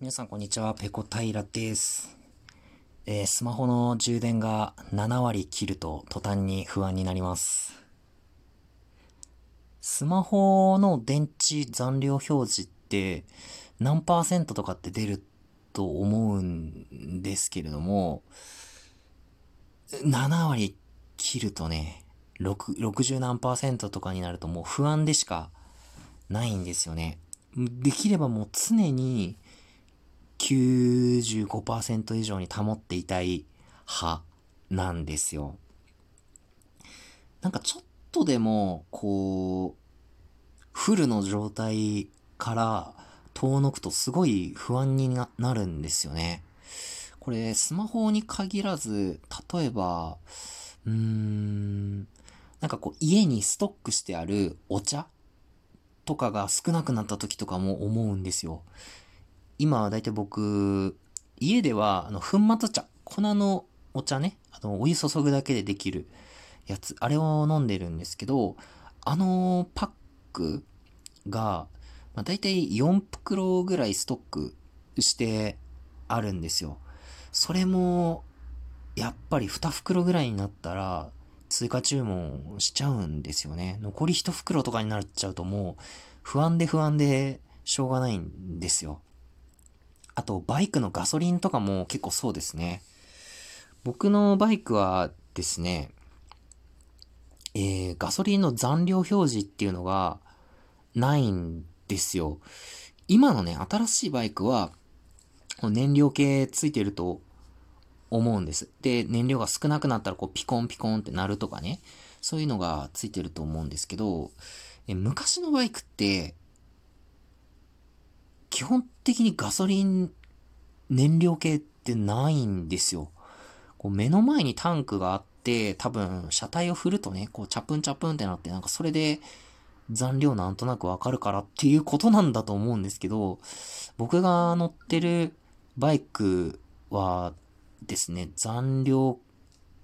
皆さんこんにちは、ペコ平です。えー、スマホの充電が7割切ると途端に不安になります。スマホの電池残量表示って何パーセントとかって出ると思うんですけれども、7割切るとね、60何パーセントとかになるともう不安でしかないんですよね。できればもう常に95%以上に保っていたい派なんですよ。なんかちょっとでも、こう、フルの状態から遠のくとすごい不安になるんですよね。これ、スマホに限らず、例えば、うーん、なんかこう、家にストックしてあるお茶とかが少なくなった時とかも思うんですよ。今はだいたい僕、家では、あの、粉末茶、粉のお茶ね、あの、お湯注ぐだけでできるやつ、あれを飲んでるんですけど、あのパックが、まあ、だいたい4袋ぐらいストックしてあるんですよ。それも、やっぱり2袋ぐらいになったら、追加注文しちゃうんですよね。残り1袋とかになっちゃうともう、不安で不安でしょうがないんですよ。あと、バイクのガソリンとかも結構そうですね。僕のバイクはですね、えー、ガソリンの残量表示っていうのがないんですよ。今のね、新しいバイクは、燃料系ついてると思うんです。で、燃料が少なくなったらこうピコンピコンってなるとかね、そういうのがついてると思うんですけど、え昔のバイクって、基本的にガソリン燃料系ってないんですよ。こう目の前にタンクがあって、多分車体を振るとね、こうチャプンチャプンってなって、なんかそれで残量なんとなくわかるからっていうことなんだと思うんですけど、僕が乗ってるバイクはですね、残量、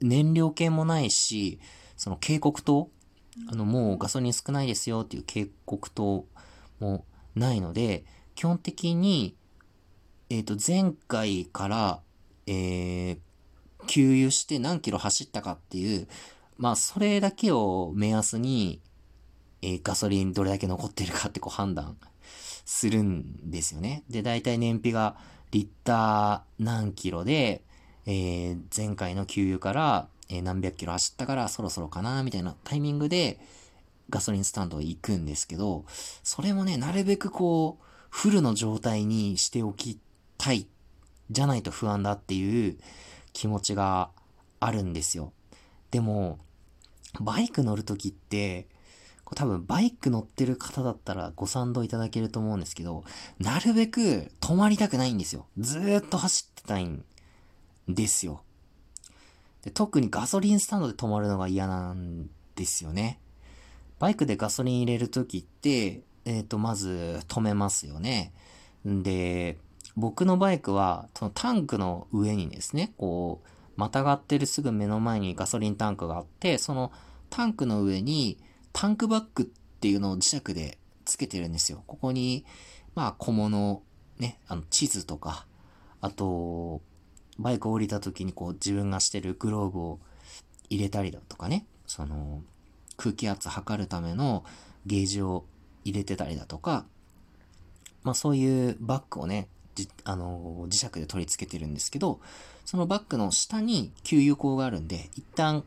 燃料系もないし、その警告灯あの、もうガソリン少ないですよっていう警告灯もないので、基本的に、えっ、ー、と、前回から、えー、給油して何キロ走ったかっていう、まあ、それだけを目安に、えー、ガソリンどれだけ残ってるかってこう判断するんですよね。で、大体燃費がリッター何キロで、えー、前回の給油から、えー、何百キロ走ったからそろそろかな、みたいなタイミングでガソリンスタンドへ行くんですけど、それもね、なるべくこう、フルの状態にしておきたい。じゃないと不安だっていう気持ちがあるんですよ。でも、バイク乗るときって、多分バイク乗ってる方だったらご賛同いただけると思うんですけど、なるべく止まりたくないんですよ。ずーっと走ってたいんですよ。で特にガソリンスタンドで止まるのが嫌なんですよね。バイクでガソリン入れるときって、えっ、ー、と、まず止めますよね。で、僕のバイクは、そのタンクの上にですね、こう、またがってるすぐ目の前にガソリンタンクがあって、そのタンクの上にタンクバッグっていうのを磁石でつけてるんですよ。ここに、まあ小物、ね、あの地図とか、あと、バイク降りた時にこう自分がしてるグローブを入れたりだとかね、その空気圧測るためのゲージを入れてたりだとか、まあそういうバッグをね、あの磁石で取り付けてるんですけど、そのバッグの下に給油口があるんで、一旦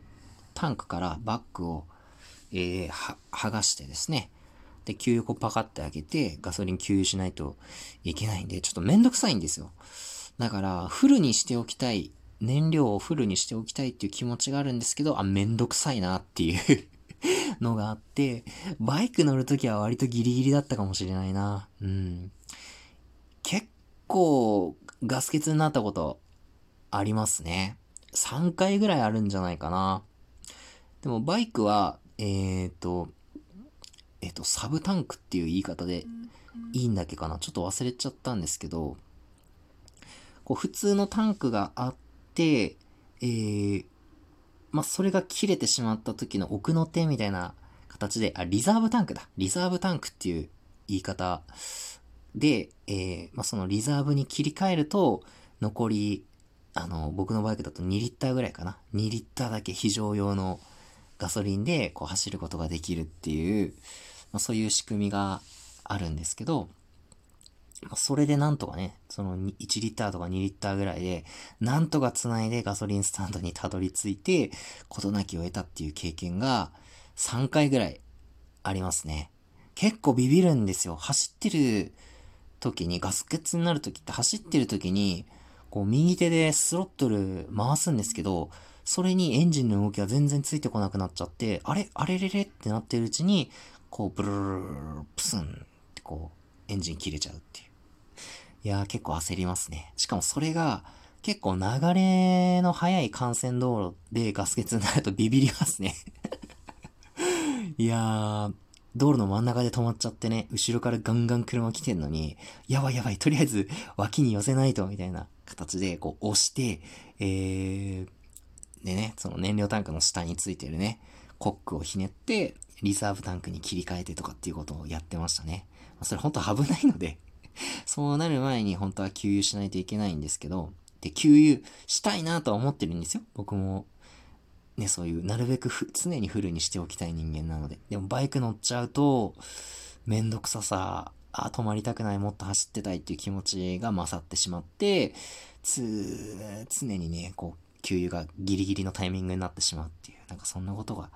タンクからバッグを、えー、剥がしてですね、で、給油口パカって開けて、ガソリン給油しないといけないんで、ちょっとめんどくさいんですよ。だから、フルにしておきたい、燃料をフルにしておきたいっていう気持ちがあるんですけど、あ、めんどくさいなっていう のがあって、バイク乗るときは割とギリギリだったかもしれないな。うん。結構、ガス欠になったことありますね。3回ぐらいあるんじゃないかな。でもバイクは、えっ、ー、と、えっ、ー、と、サブタンクっていう言い方でいいんだっけかな。ちょっと忘れちゃったんですけど、こう普通のタンクがあって、えー、まあ、それが切れてしまった時の奥の手みたいな形で、あ、リザーブタンクだ。リザーブタンクっていう言い方で、えー、まあ、そのリザーブに切り替えると、残り、あの、僕のバイクだと2リッターぐらいかな。2リッターだけ非常用のガソリンでこう走ることができるっていう、まあ、そういう仕組みがあるんですけど、まあ、それでなんとかね、その1リッターとか2リッターぐらいで、なんとか繋いでガソリンスタンドにたどり着いて、事なきを得たっていう経験が3回ぐらいありますね。結構ビビるんですよ。走ってる時に、ガス欠になる時って走ってる時に、こう右手でスロットル回すんですけど、それにエンジンの動きが全然ついてこなくなっちゃって、あれあれれれってなってるうちに、こう、ブルルルルプスンってこう、エンジン切れちゃうっていう。いやー結構焦りますね。しかもそれが、結構流れの速い幹線道路でガス欠になるとビビりますねいやー、道路の真ん中で止まっちゃってね、後ろからガンガン車来てんのに、やばいやばい、とりあえず脇に寄せないと、みたいな形で、こう押して、えー、でね、その燃料タンクの下についてるね、コックをひねって、リザーブタンクに切り替えてとかっていうことをやってましたね。それ本当危ないのでそうなる前に本当は給油しないといけないんですけど、で、給油したいなとは思ってるんですよ。僕もね、そういう、なるべく常にフルにしておきたい人間なので。でもバイク乗っちゃうと、めんどくささ、あ、止まりたくない、もっと走ってたいっていう気持ちが勝ってしまって、つ、常にね、こう、給油がギリギリのタイミングになってしまうっていう、なんかそんなことが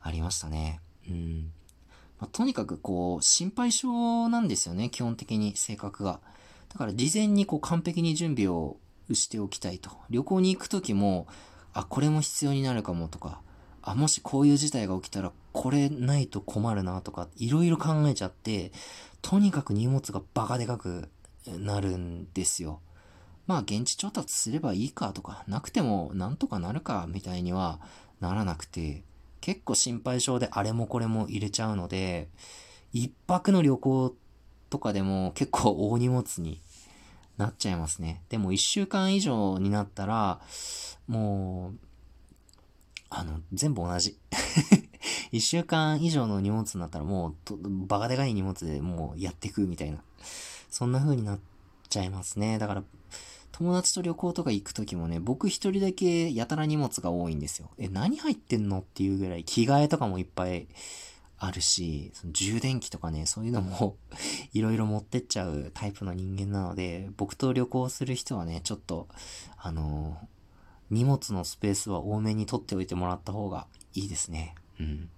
ありましたね。うん。まあ、とにかくこう、心配性なんですよね、基本的に性格が。だから事前にこう完璧に準備をしておきたいと。旅行に行くときも、あ、これも必要になるかもとか、あ、もしこういう事態が起きたらこれないと困るなとか、いろいろ考えちゃって、とにかく荷物がバカでかくなるんですよ。まあ現地調達すればいいかとか、なくてもなんとかなるかみたいにはならなくて、結構心配性であれもこれも入れちゃうので、一泊の旅行とかでも結構大荷物になっちゃいますね。でも一週間以上になったら、もう、あの、全部同じ。一週間以上の荷物になったらもう、バカでかい荷物でもうやっていくみたいな。そんな風になっちゃいますね。だから、友達と旅行とか行くときもね、僕一人だけやたら荷物が多いんですよ。え、何入ってんのっていうぐらい着替えとかもいっぱいあるし、その充電器とかね、そういうのも いろいろ持ってっちゃうタイプの人間なので、僕と旅行する人はね、ちょっと、あのー、荷物のスペースは多めに取っておいてもらった方がいいですね。うん。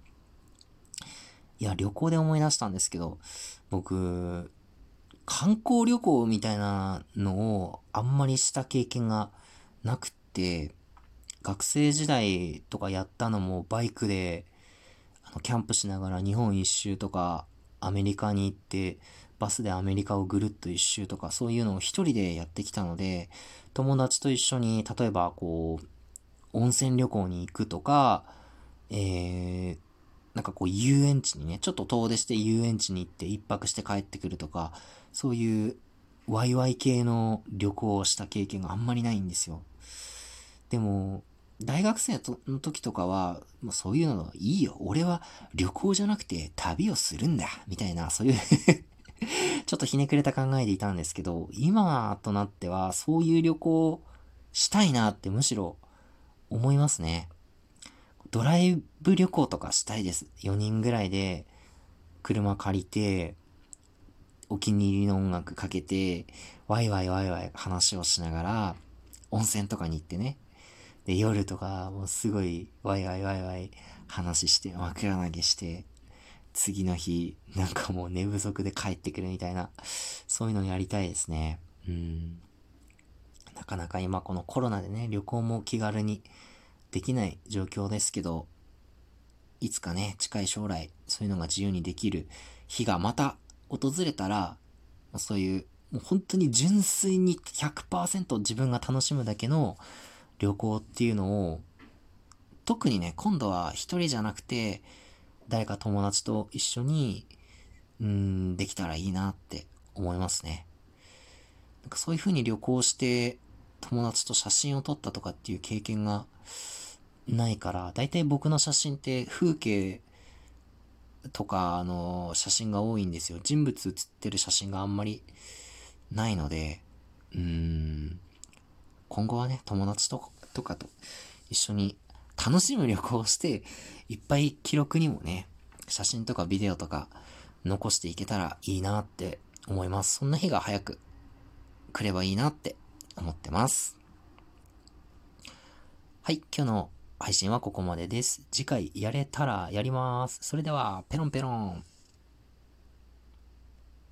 いや、旅行で思い出したんですけど、僕、観光旅行みたいなのをあんまりした経験がなくって、学生時代とかやったのもバイクで、あの、キャンプしながら日本一周とか、アメリカに行って、バスでアメリカをぐるっと一周とか、そういうのを一人でやってきたので、友達と一緒に、例えばこう、温泉旅行に行くとか、えー、なんかこう遊園地にね、ちょっと遠出して遊園地に行って一泊して帰ってくるとか、そういうワイワイ系の旅行をした経験があんまりないんですよ。でも、大学生の時とかは、もうそういうのいいよ。俺は旅行じゃなくて旅をするんだ。みたいな、そういう ちょっとひねくれた考えでいたんですけど、今となってはそういう旅行したいなってむしろ思いますね。ドライブ旅行とかしたいです。4人ぐらいで車借りて、お気に入りの音楽かけて、ワイワイワイワイ話をしながら、温泉とかに行ってね。で、夜とか、もうすごいワイワイワイワイ話して、枕投げして、次の日、なんかもう寝不足で帰ってくるみたいな、そういうのやりたいですね。うん。なかなか今このコロナでね、旅行も気軽にできない状況ですけど、いつかね、近い将来、そういうのが自由にできる日がまた訪れたら、そういう、もう本当に純粋に100%自分が楽しむだけの旅行っていうのを、特にね、今度は一人じゃなくて、誰か友達と一緒に、うん、できたらいいなって思いますね。なんかそういう風に旅行して友達と写真を撮ったとかっていう経験がないから、だいたい僕の写真って風景とか、あの、写真が多いんですよ。人物写ってる写真があんまりないので、うーん、今後はね、友達ととかと一緒に楽しむ旅行をして、いっぱい記録にもね、写真とかビデオとか残していけたらいいなって思います。そんな日が早く来ればいいなって思ってます。はい、今日の配信はここまでです。次回やれたらやります。それでは、ペロンペロン。